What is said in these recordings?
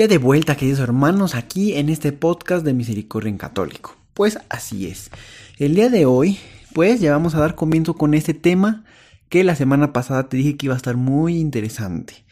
Ya de vuelta, queridos hermanos, aquí en este podcast de Misericordia en Católico. Pues así es. El día de hoy, pues ya vamos a dar comienzo con este tema que la semana pasada te dije que iba a estar muy interesante.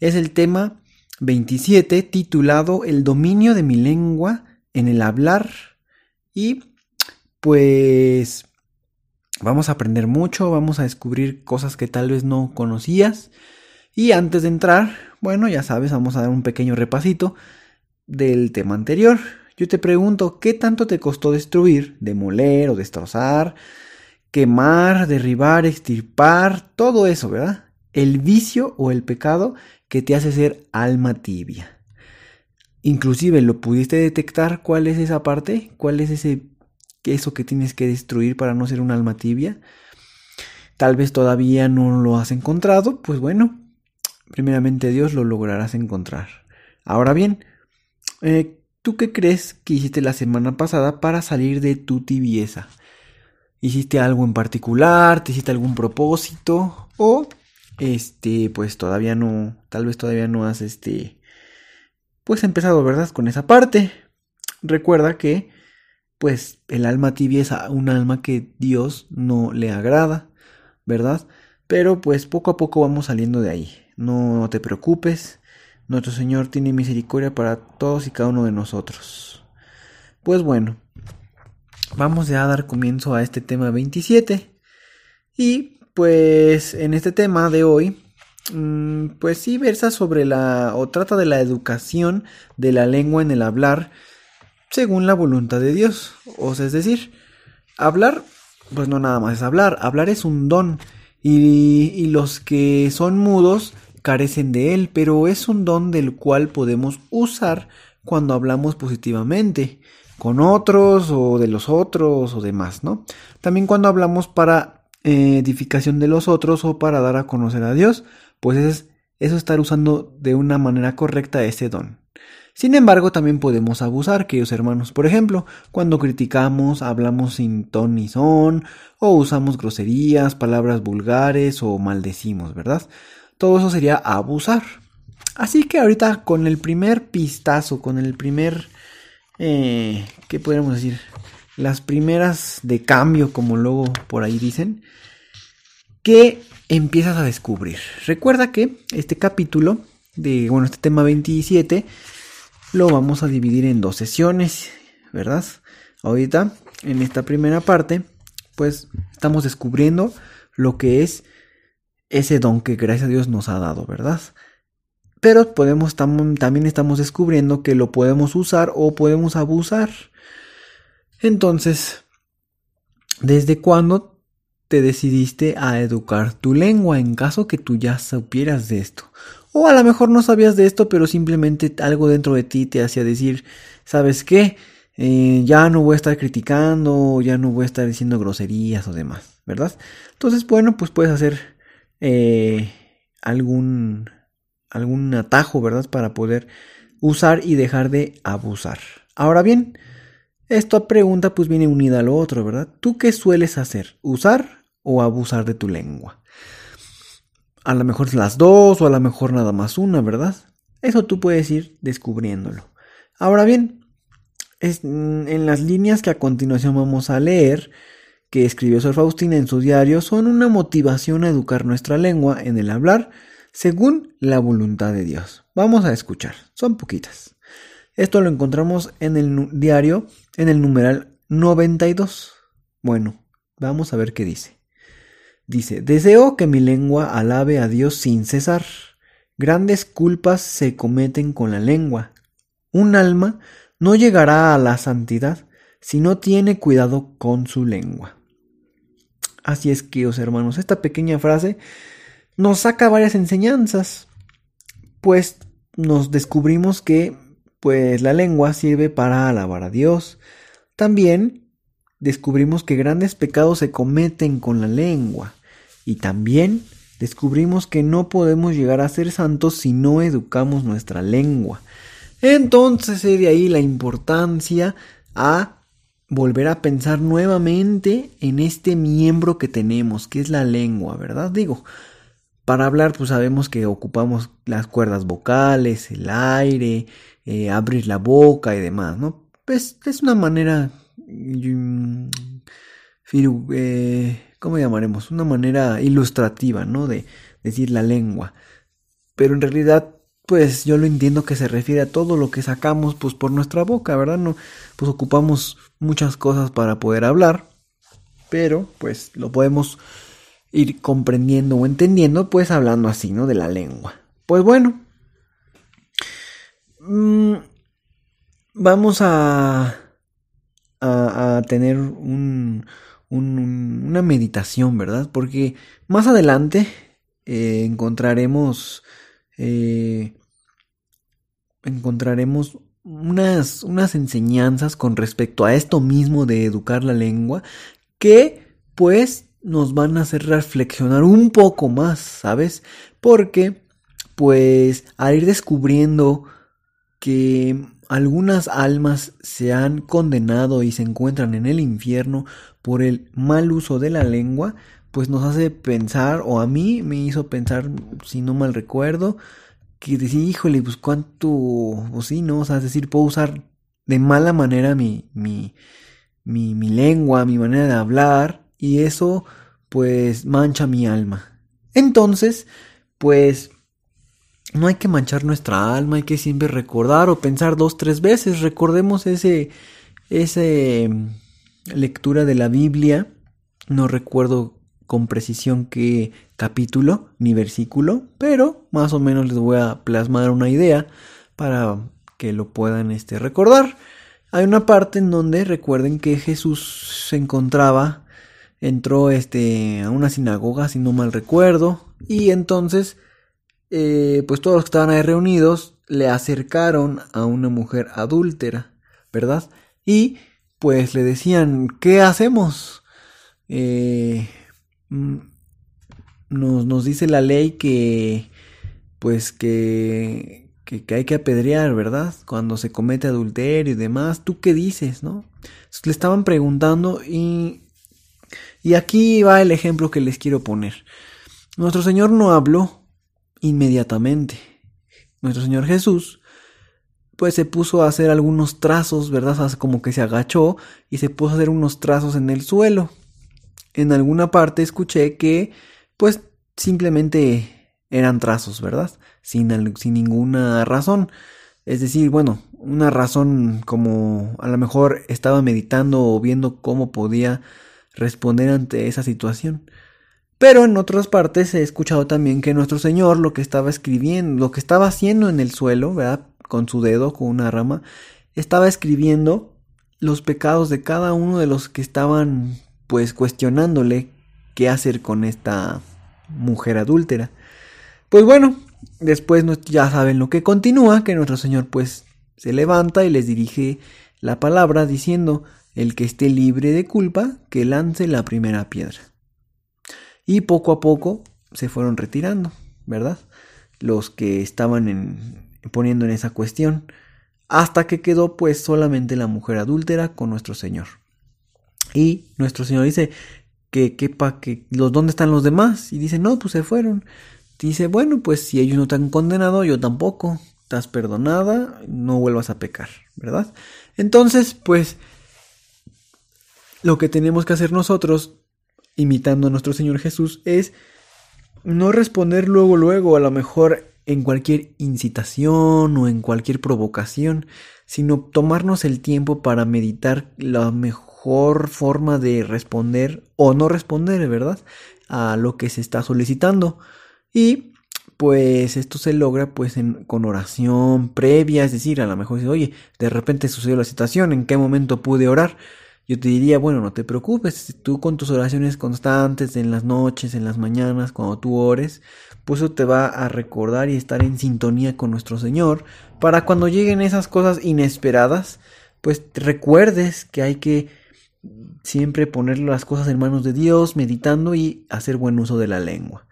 Es el tema 27 titulado El dominio de mi lengua en el hablar y pues vamos a aprender mucho, vamos a descubrir cosas que tal vez no conocías y antes de entrar bueno, ya sabes, vamos a dar un pequeño repasito del tema anterior. Yo te pregunto, ¿qué tanto te costó destruir, demoler o destrozar, quemar, derribar, extirpar, todo eso, ¿verdad? El vicio o el pecado que te hace ser alma tibia. Inclusive lo pudiste detectar cuál es esa parte, cuál es ese eso que tienes que destruir para no ser un alma tibia. Tal vez todavía no lo has encontrado, pues bueno, primeramente Dios lo lograrás encontrar. Ahora bien, eh, ¿tú qué crees que hiciste la semana pasada para salir de tu tibieza? ¿Hiciste algo en particular? ¿Te hiciste algún propósito? O, este, pues todavía no, tal vez todavía no has, este, pues empezado, ¿verdad? Con esa parte. Recuerda que, pues, el alma tibia es un alma que Dios no le agrada, ¿verdad? Pero pues poco a poco vamos saliendo de ahí no te preocupes, nuestro Señor tiene misericordia para todos y cada uno de nosotros. Pues bueno, vamos ya a dar comienzo a este tema 27. Y pues en este tema de hoy, mm, pues sí versa sobre la o trata de la educación de la lengua en el hablar según la voluntad de Dios. O sea, es decir, hablar, pues no nada más es hablar, hablar es un don. Y, los que son mudos carecen de él, pero es un don del cual podemos usar cuando hablamos positivamente con otros o de los otros o demás, ¿no? También cuando hablamos para eh, edificación de los otros o para dar a conocer a Dios, pues es eso estar usando de una manera correcta ese don. Sin embargo, también podemos abusar, queridos hermanos. Por ejemplo, cuando criticamos, hablamos sin ton ni son, o usamos groserías, palabras vulgares o maldecimos, ¿verdad? todo eso sería abusar. Así que ahorita con el primer pistazo, con el primer, eh, ¿qué podemos decir? Las primeras de cambio, como luego por ahí dicen, que empiezas a descubrir. Recuerda que este capítulo de, bueno, este tema 27, lo vamos a dividir en dos sesiones, ¿verdad? Ahorita, en esta primera parte, pues estamos descubriendo lo que es ese don que gracias a Dios nos ha dado, ¿verdad? Pero podemos también estamos descubriendo que lo podemos usar o podemos abusar. Entonces, ¿desde cuándo te decidiste a educar tu lengua en caso que tú ya supieras de esto? O a lo mejor no sabías de esto, pero simplemente algo dentro de ti te hacía decir, ¿sabes qué? Eh, ya no voy a estar criticando, ya no voy a estar diciendo groserías o demás, ¿verdad? Entonces, bueno, pues puedes hacer eh, algún, algún atajo, ¿verdad? Para poder usar y dejar de abusar. Ahora bien, esta pregunta pues viene unida a lo otro, ¿verdad? ¿Tú qué sueles hacer? ¿Usar o abusar de tu lengua? A lo mejor las dos o a lo mejor nada más una, ¿verdad? Eso tú puedes ir descubriéndolo. Ahora bien, en las líneas que a continuación vamos a leer, que escribió Sor Faustina en su diario son una motivación a educar nuestra lengua en el hablar según la voluntad de Dios. Vamos a escuchar, son poquitas. Esto lo encontramos en el diario en el numeral 92. Bueno, vamos a ver qué dice. Dice, deseo que mi lengua alabe a Dios sin cesar. Grandes culpas se cometen con la lengua. Un alma no llegará a la santidad si no tiene cuidado con su lengua. Así es que, os esta pequeña frase nos saca varias enseñanzas. Pues nos descubrimos que pues la lengua sirve para alabar a Dios. También descubrimos que grandes pecados se cometen con la lengua y también descubrimos que no podemos llegar a ser santos si no educamos nuestra lengua. Entonces de ahí la importancia a volver a pensar nuevamente en este miembro que tenemos, que es la lengua, ¿verdad? Digo, para hablar pues sabemos que ocupamos las cuerdas vocales, el aire, eh, abrir la boca y demás, ¿no? Pues es una manera, eh, ¿cómo llamaremos? Una manera ilustrativa, ¿no? De decir la lengua. Pero en realidad, pues yo lo entiendo que se refiere a todo lo que sacamos pues por nuestra boca, ¿verdad? No, pues ocupamos muchas cosas para poder hablar, pero pues lo podemos ir comprendiendo o entendiendo pues hablando así, ¿no? De la lengua. Pues bueno, Mm, vamos a, a, tener un, una meditación, ¿verdad? Porque más adelante eh, encontraremos eh, encontraremos unas, unas enseñanzas con respecto a esto mismo de educar la lengua que pues nos van a hacer reflexionar un poco más, ¿sabes? Porque pues al ir descubriendo que algunas almas se han condenado y se encuentran en el infierno por el mal uso de la lengua, pues nos hace pensar, o a mí me hizo pensar, si no mal recuerdo, que decir, híjole, pues cuánto, o sí, ¿no? O sea, es decir, puedo usar de mala manera mi, mi, mi, mi lengua, mi manera de hablar, y eso, pues, mancha mi alma. Entonces, pues, no hay que manchar nuestra alma, hay que siempre recordar o pensar dos, tres veces. Recordemos ese, ese mm, lectura de la Biblia. No recuerdo con precisión qué capítulo ni versículo, pero más o menos les voy a plasmar una idea para que lo puedan este, recordar. Hay una parte en donde recuerden que Jesús se encontraba, entró este, a una sinagoga, si no mal recuerdo, y entonces eh, pues todos los que estaban ahí reunidos le acercaron a una mujer adúltera, ¿verdad? Y pues le decían, ¿qué hacemos? Eh, mm, nos, nos, dice la ley que, pues que, que, hay que apedrear, ¿verdad? Cuando se comete adulterio y demás, ¿tú qué dices, no? le estaban preguntando y, y aquí va el ejemplo que les quiero poner. Nuestro Señor no habló inmediatamente. Nuestro Señor Jesús pues se puso a hacer algunos trazos, ¿verdad? Como que se agachó y se puso a hacer unos trazos en el suelo. En alguna parte escuché que pues simplemente eran trazos, ¿verdad? Sin, sin ninguna razón. Es decir, bueno, una razón como a lo mejor estaba meditando o viendo cómo podía responder ante esa situación. Pero en otras partes he escuchado también que nuestro Señor lo que estaba escribiendo, lo que estaba haciendo en el suelo, ¿verdad? Con su dedo, con una rama, estaba escribiendo los pecados de cada uno de los que estaban pues cuestionándole qué hacer con esta mujer adúltera. Pues bueno, después ya saben lo que continúa, que nuestro Señor pues se levanta y les dirige la palabra diciendo, el que esté libre de culpa, que lance la primera piedra. Y poco a poco se fueron retirando, ¿verdad? Los que estaban en, poniendo en esa cuestión. Hasta que quedó pues solamente la mujer adúltera con nuestro Señor. Y nuestro Señor dice que, que, que los dónde están los demás. Y dice, no, pues se fueron. Dice, bueno, pues si ellos no te han condenado, yo tampoco. Estás perdonada, no vuelvas a pecar, ¿verdad? Entonces, pues, lo que tenemos que hacer nosotros imitando a nuestro Señor Jesús, es no responder luego, luego, a lo mejor en cualquier incitación o en cualquier provocación, sino tomarnos el tiempo para meditar la mejor forma de responder o no responder, ¿verdad? A lo que se está solicitando. Y pues esto se logra pues con oración previa, es decir, a lo mejor dice, oye, de repente sucedió la situación, ¿en qué momento pude orar? Yo te diría, bueno, no te preocupes, tú con tus oraciones constantes en las noches, en las mañanas, cuando tú ores, pues eso te va a recordar y estar en sintonía con nuestro Señor para cuando lleguen esas cosas inesperadas, pues recuerdes que hay que siempre poner las cosas en manos de Dios, meditando y hacer buen uso de la lengua.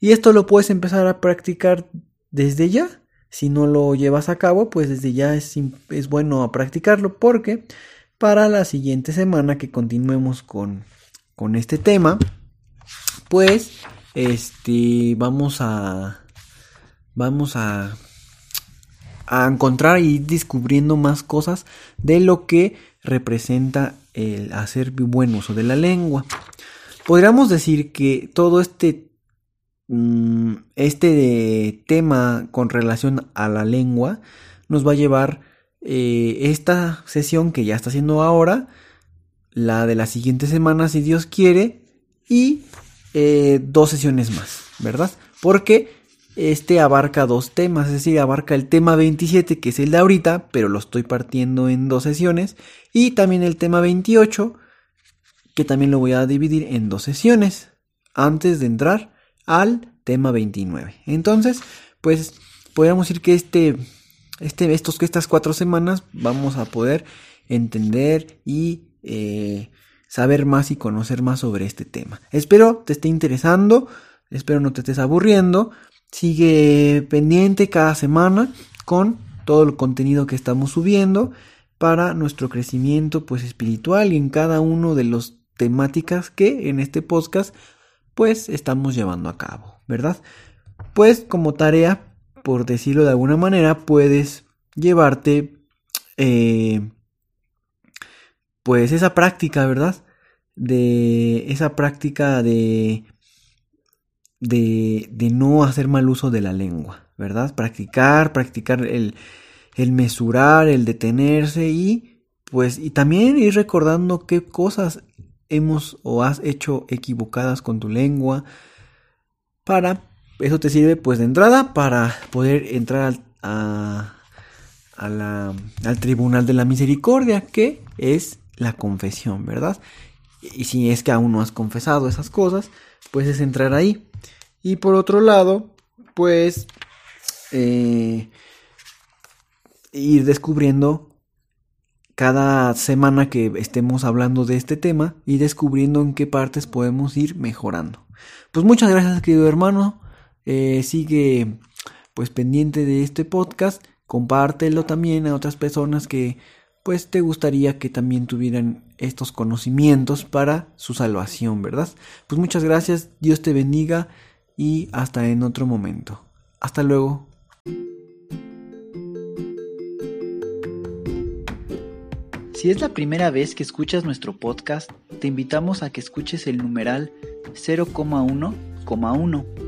Y esto lo puedes empezar a practicar desde ya. Si no lo llevas a cabo, pues desde ya es, es bueno practicarlo porque para la siguiente semana que continuemos con, con este tema, pues este vamos a vamos a a encontrar y descubriendo más cosas de lo que representa el hacer buen uso de la lengua. Podríamos decir que todo este mm, este tema con relación a la lengua nos va a llevar eh, esta sesión que ya está haciendo ahora, la de la siguiente semana si Dios quiere, y eh, dos sesiones más, ¿verdad? Porque este abarca dos temas, es decir, abarca el tema 27, que es el de ahorita, pero lo estoy partiendo en dos sesiones, y también el tema 28, que también lo voy a dividir en dos sesiones, antes de entrar al tema 29. Entonces, pues podríamos decir que este este, estos, estas cuatro semanas vamos a poder entender y eh, saber más y conocer más sobre este tema. Espero te esté interesando, espero no te estés aburriendo. Sigue pendiente cada semana con todo el contenido que estamos subiendo para nuestro crecimiento pues espiritual y en cada uno de las temáticas que en este podcast pues estamos llevando a cabo, ¿verdad? Pues como tarea por decirlo de alguna manera, puedes llevarte eh, pues esa práctica, ¿verdad? De esa práctica de, de, de no hacer mal uso de la lengua, ¿verdad? Practicar, practicar el, el mesurar, el detenerse y pues y también ir recordando qué cosas hemos o has hecho equivocadas con tu lengua para eso te sirve pues de entrada para poder entrar al, al tribunal de la misericordia, que es la confesión, ¿verdad? Y si es que aún no has confesado esas cosas, pues es entrar ahí. Y por otro lado, pues eh, ir descubriendo cada semana que estemos hablando de este tema y descubriendo en qué partes podemos ir mejorando. Pues muchas gracias querido hermano eh, sigue pues pendiente de este podcast, compártelo también a otras personas que pues te gustaría que también tuvieran estos conocimientos para su salvación, ¿verdad? Pues muchas gracias, Dios te bendiga y hasta en otro momento. Hasta luego. Si es la primera vez que escuchas nuestro podcast, te invitamos a que escuches el numeral 0,1,1